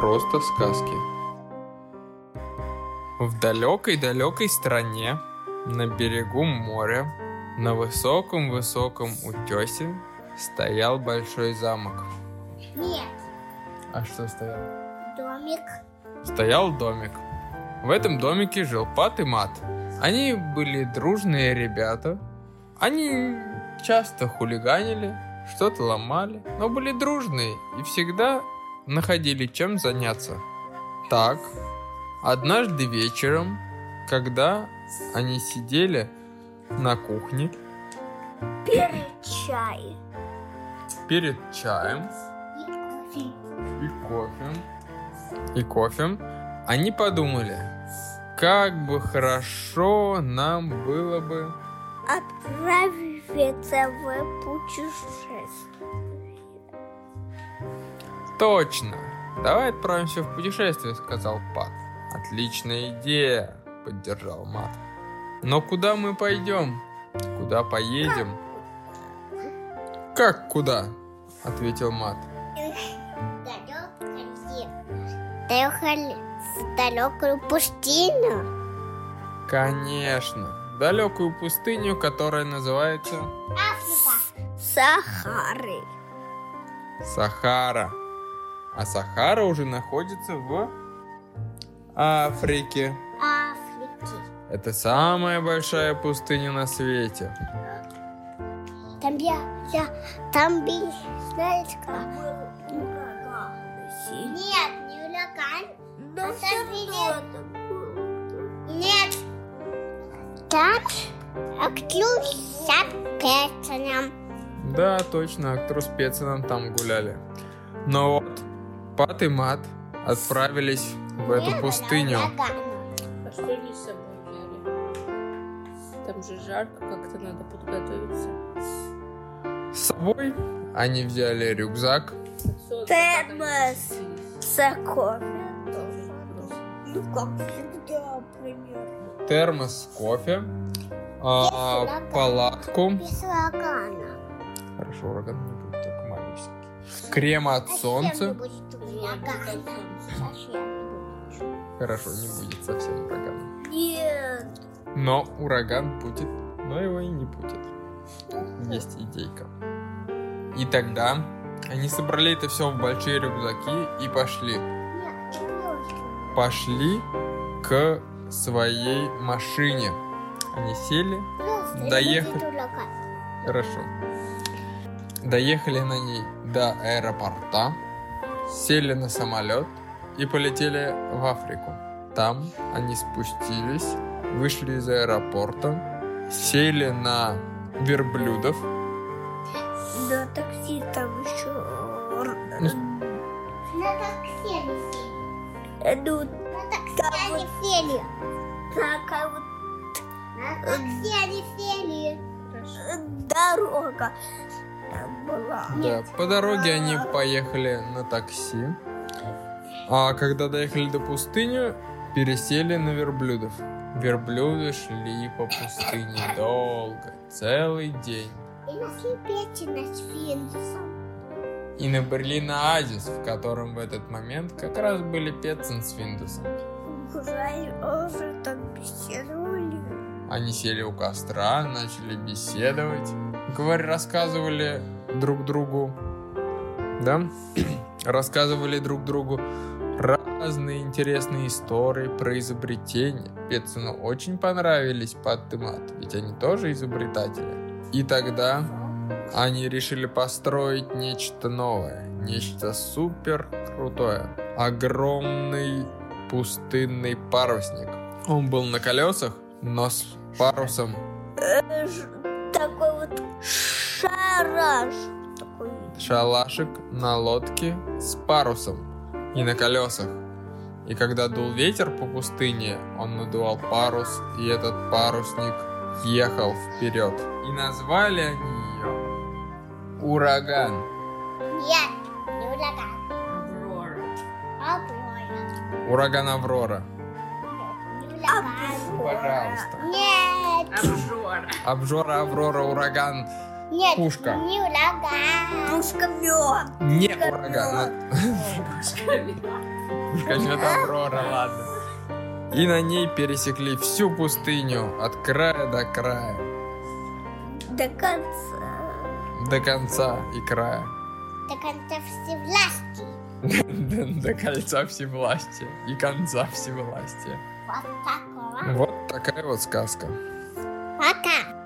просто сказки. В далекой-далекой стране, на берегу моря, на высоком-высоком утесе стоял большой замок. Нет, А что стоял? домик. Стоял домик. В этом домике жил Пат и Мат. Они были дружные ребята. Они часто хулиганили, что-то ломали, но были дружные и всегда находили чем заняться. Так, однажды вечером, когда они сидели на кухне Перед чай. перед чаем И кофе. и кофе, и кофе, они подумали, как бы хорошо нам было бы Отправиться в путешествие. Точно. Давай отправимся в путешествие, сказал Пат. Отличная идея, поддержал Мат. Но куда мы пойдем? Куда поедем? Как куда? Ответил Мат. Доехали в далекую пустыню. Конечно. В далекую пустыню, которая называется Африка. Сахары. Сахара. А Сахара уже находится в Африке. Африки. Это самая большая пустыня на свете. Там я, я, там би, знаете как? Нет, не ураган. Но Нет. Там актер с пецаном. Да, точно, актру с Пецаном там гуляли. Но вот Пат и Мат отправились в эту пустыню. А что они с собой взяли? Там же жарко, как-то надо подготовиться. С собой они взяли рюкзак, Термос. так С кофе. тоже вопрос. Ну, как всегда, примерно. термос кофе, а, палатку. Без урагана. Хорошо, ураган не будет, только маленький. Крем от солнца. Совсем не будет. Хорошо, не будет совсем урагана. Нет. Но ураган будет, но его и не будет. Есть идейка. И тогда они собрали это все в большие рюкзаки и пошли. Пошли к своей машине. Они сели, Просто Доехали. ураган. хорошо. Доехали на ней до аэропорта, сели на самолет и полетели в Африку. Там они спустились, вышли из аэропорта, сели на верблюдов, На такси там еще... На такси они сели. Ну, на такси они сели. Такая вот... На такси они сели. Дорога. Да, по дороге они поехали на такси. А когда доехали до пустыни, пересели на верблюдов. Верблюды шли по пустыне долго, целый день. И нашли Петина с Финдусом. И набрели на оазис, в котором в этот момент как раз были Петсон с беседовали. Они сели у костра, начали беседовать. Говори, рассказывали друг другу, да? рассказывали друг другу разные интересные истории про изобретения. Петсону очень понравились Пат и Мат, ведь они тоже изобретатели. И тогда они решили построить нечто новое, нечто супер крутое. Огромный пустынный парусник. Он был на колесах, но с парусом Э, Такой шараш. Такой. шалашик на лодке с парусом и на колесах. И когда дул ветер по пустыне, он надувал парус, и этот парусник ехал вперед. И назвали они ее Ураган. Нет, не ураган. Аврора. Аврора. Ураган Аврора. Не ураган. Пожалуйста. Нет. Обжора. Обжора Аврора Ураган Нет, Пушка. не ураган. Пушка мед. Не ураган. Пушка мед Аврора, ладно. И на ней пересекли всю пустыню от края до края. До конца. До конца и края. До конца всевласти. До, до кольца всевластия и конца всевластия. Вот такого. Вот такая вот сказка. Пока.